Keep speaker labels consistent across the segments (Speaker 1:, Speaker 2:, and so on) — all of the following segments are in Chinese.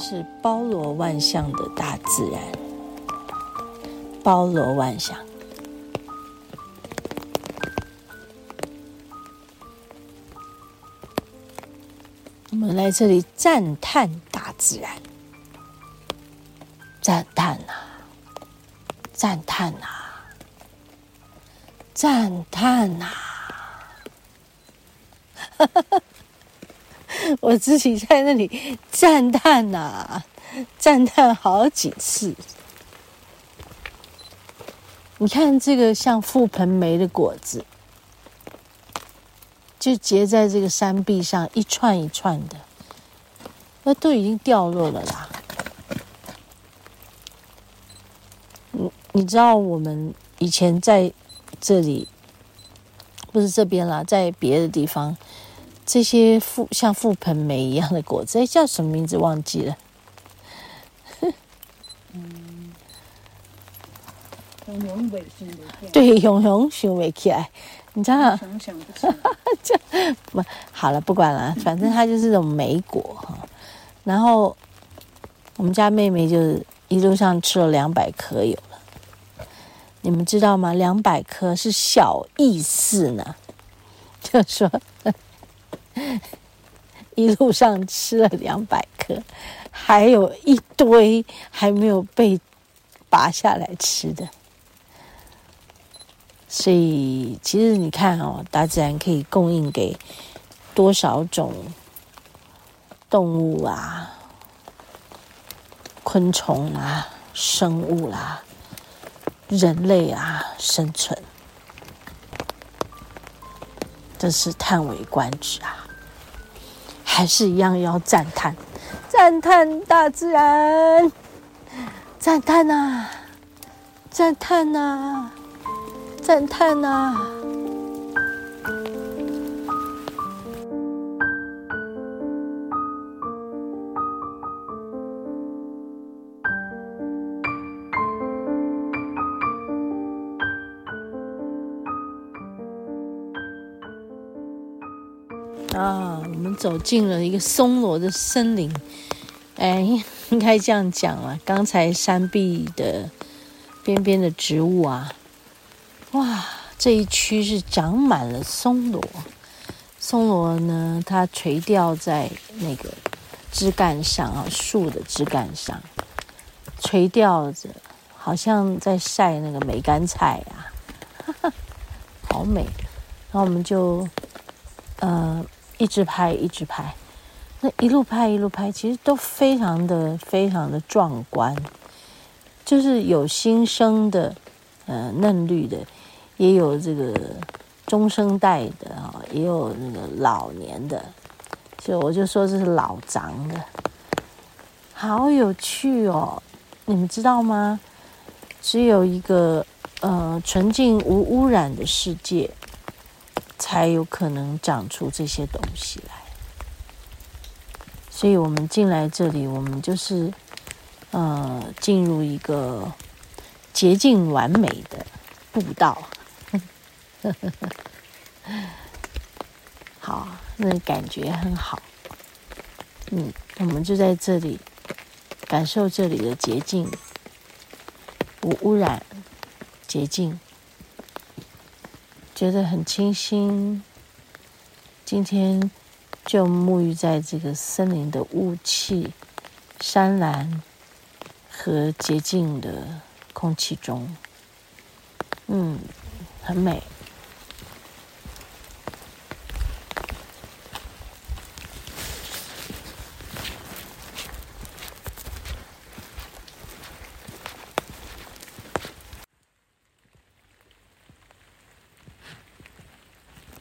Speaker 1: 是包罗万象的大自然，包罗万象。我们来这里赞叹大自然，赞叹呐，赞叹呐，赞叹呐！哈哈哈。我自己在那里赞叹呐、赞叹好几次。你看这个像覆盆梅的果子，就结在这个山壁上，一串一串的，那都已经掉落了啦。你你知道我们以前在这里，不是这边啦，在别的地方。这些覆像覆盆梅一样的果子，哎，叫什么名字忘记了？
Speaker 2: 嗯，对，永
Speaker 1: 永想不起来，你知道？
Speaker 2: 想想不起
Speaker 1: 不好了，不管了，反正它就是种梅果哈。然后我们家妹妹就一路上吃了两百颗有了，你们知道吗？两百颗是小意思呢，就说。一路上吃了两百颗，还有一堆还没有被拔下来吃的。所以，其实你看哦，大自然可以供应给多少种动物啊、昆虫啊、生物啦、啊、人类啊生存，真是叹为观止啊！还是一样要赞叹，赞叹大自然，赞叹呐，赞叹呐，赞叹呐。啊，走进了一个松萝的森林，哎，应该这样讲啊。刚才山壁的边边的植物啊，哇，这一区是长满了松萝。松萝呢，它垂吊在那个枝干上啊，树的枝干上垂吊着，好像在晒那个梅干菜啊，哈哈，好美。然后我们就，呃。一直拍，一直拍，那一路拍一路拍，其实都非常的非常的壮观，就是有新生的，呃，嫩绿的，也有这个中生代的啊，也有那个老年的，就我就说这是老长的，好有趣哦！你们知道吗？只有一个呃纯净无污染的世界。才有可能长出这些东西来，所以我们进来这里，我们就是，呃，进入一个洁净完美的步道，好，那感觉很好，嗯，我们就在这里感受这里的洁净，无污染，洁净。觉得很清新。今天就沐浴在这个森林的雾气、山岚和洁净的空气中，嗯，很美。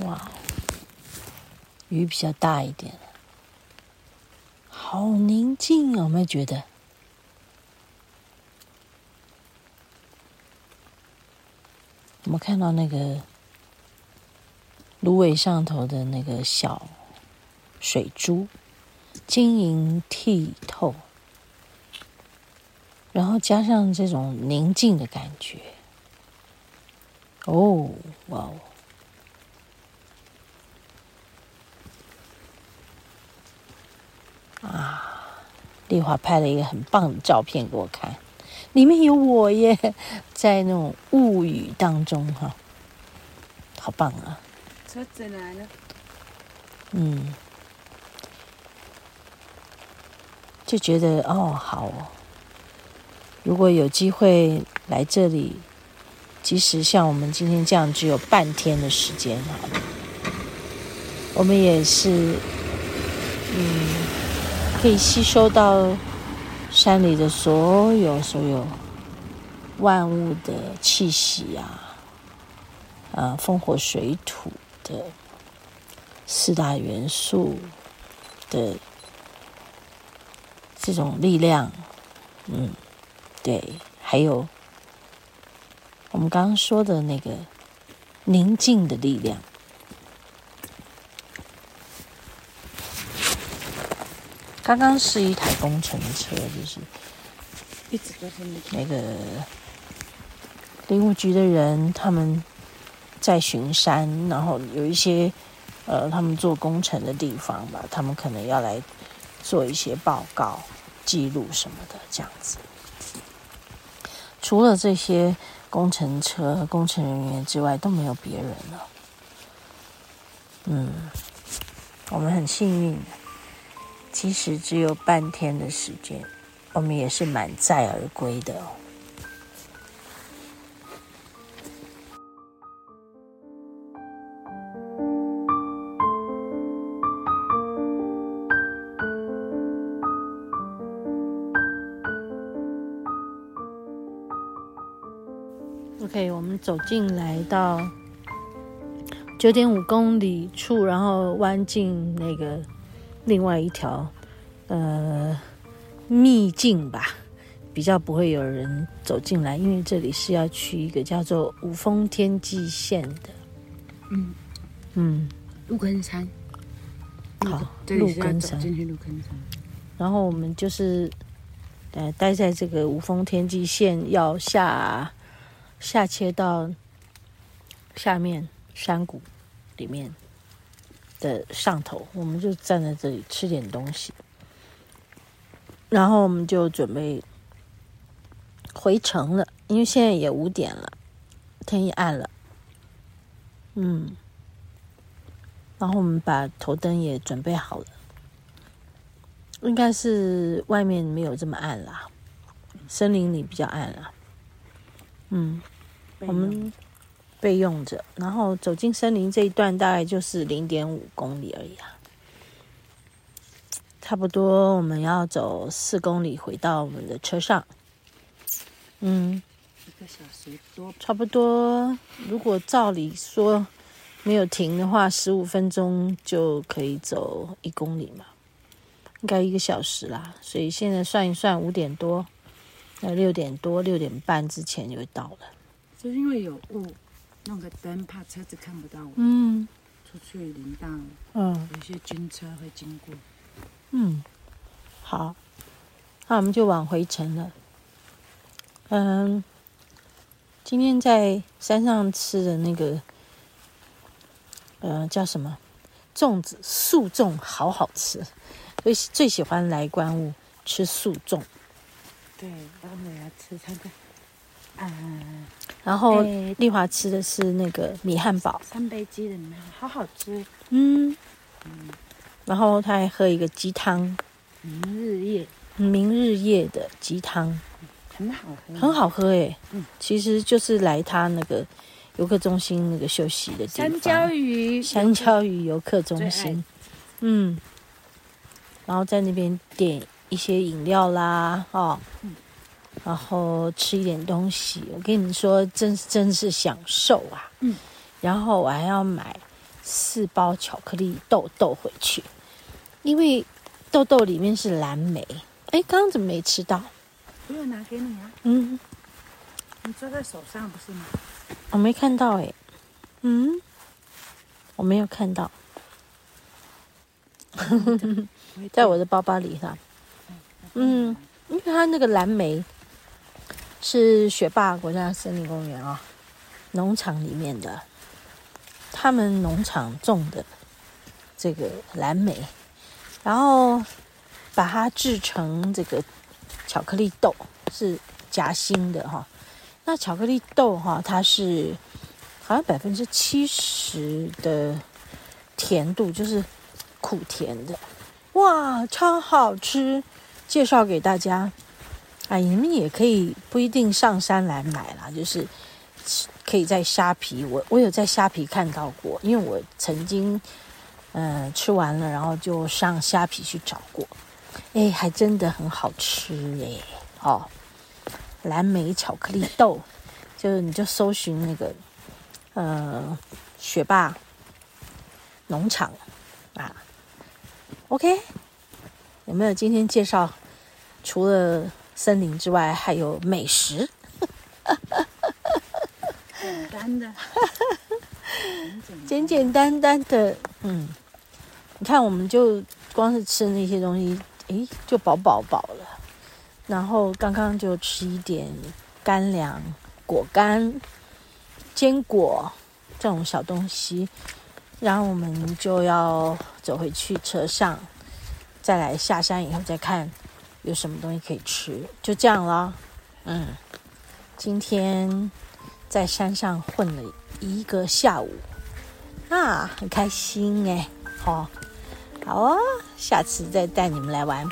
Speaker 1: 哇，雨比较大一点，好宁静啊！有没有觉得？我们看到那个芦苇上头的那个小水珠，晶莹剔透，然后加上这种宁静的感觉，哦，哇哦！丽华拍了一个很棒的照片给我看，里面有我耶，在那种雾雨当中哈，好棒啊！
Speaker 2: 车子来了，
Speaker 1: 嗯，就觉得哦，好哦，如果有机会来这里，即使像我们今天这样只有半天的时间哈，我们也是，嗯。可以吸收到山里的所有所有万物的气息啊，啊，风火水土的四大元素的这种力量，嗯，对，还有我们刚刚说的那个宁静的力量。刚刚是一台工程车，就是
Speaker 2: 一直都是
Speaker 1: 那个林务局的人，他们在巡山，然后有一些呃，他们做工程的地方吧，他们可能要来做一些报告、记录什么的，这样子。除了这些工程车、工程人员之外，都没有别人了。嗯，我们很幸运。即使只有半天的时间，我们也是满载而归的哦。OK，我们走进来到九点五公里处，然后弯进那个。另外一条，呃，秘境吧，比较不会有人走进来，因为这里是要去一个叫做五峰天际线的，
Speaker 2: 嗯。
Speaker 1: 嗯，
Speaker 2: 鹿坑山，
Speaker 1: 好，鹿坑山，
Speaker 2: 进去鹿坑山，
Speaker 1: 然后我们就是，呃，待在这个五峰天际线要下下切到下面山谷里面。的上头，我们就站在这里吃点东西，然后我们就准备回城了，因为现在也五点了，天也暗了，嗯，然后我们把头灯也准备好了，应该是外面没有这么暗啦，森林里比较暗啦，嗯，我们。备用着，然后走进森林这一段大概就是零点五公里而已啊，差不多我们要走四公里回到我们的车上，嗯，
Speaker 2: 一个小时多，
Speaker 1: 差不多。如果照理说没有停的话，十五分钟就可以走一公里嘛，应该一个小时啦。所以现在算一算，五点多，那六点多六点半之前就会到了。
Speaker 2: 就是因为有雾。弄个灯，怕车子看不到我。
Speaker 1: 嗯，
Speaker 2: 出去林道，
Speaker 1: 嗯，
Speaker 2: 有些军车会经过。
Speaker 1: 嗯，好，那我们就往回程了。嗯，今天在山上吃的那个，呃，叫什么？粽子，素粽，好好吃。最最喜欢来关雾吃素粽。
Speaker 2: 对，然后我要吃它的。嗯，
Speaker 1: 然后丽华吃的是那个米汉堡，
Speaker 2: 三杯鸡的米，好好吃。
Speaker 1: 嗯。嗯，然后他还喝一个鸡汤，
Speaker 2: 明日夜，
Speaker 1: 明日夜的鸡汤，
Speaker 2: 很好喝，
Speaker 1: 很好喝哎。
Speaker 2: 嗯，
Speaker 1: 其实就是来他那个游客中心那个休息的地方，
Speaker 2: 香蕉鱼，
Speaker 1: 香蕉鱼游客中心。嗯，然后在那边点一些饮料啦，哦。嗯然后吃一点东西，我跟你说，真真是享受啊！
Speaker 2: 嗯，
Speaker 1: 然后我还要买四包巧克力豆豆回去，因为豆豆里面是蓝莓。哎，刚刚怎么没吃到？
Speaker 2: 我有拿给你啊。
Speaker 1: 嗯，
Speaker 2: 你抓在手上不是吗？
Speaker 1: 我没看到哎。嗯，我没有看到。在我的包包里哈。嗯，因为它那个蓝莓。是雪霸国家森林公园啊，农场里面的，他们农场种的这个蓝莓，然后把它制成这个巧克力豆，是夹心的哈。那巧克力豆哈，它是好像百分之七十的甜度，就是苦甜的，哇，超好吃！介绍给大家，哎，你们也可以不一定上山来买啦，就是可以在虾皮，我我有在虾皮看到过，因为我曾经嗯、吃完了，然后就上虾皮去找过，哎，还真的很好吃哎，哦。蓝莓巧克力豆，就是你就搜寻那个呃雪霸农场啊，OK，有没有今天介绍？除了森林之外，还有美食，
Speaker 2: 简单的，
Speaker 1: 简简单单的，嗯，你看，我们就光是吃那些东西，诶，就饱饱饱了。然后刚刚就吃一点干粮、果干、坚果这种小东西，然后我们就要走回去车上，再来下山以后再看有什么东西可以吃，就这样了。嗯，今天在山上混了一个下午，啊，很开心哎，好，好啊，下次再带你们来玩。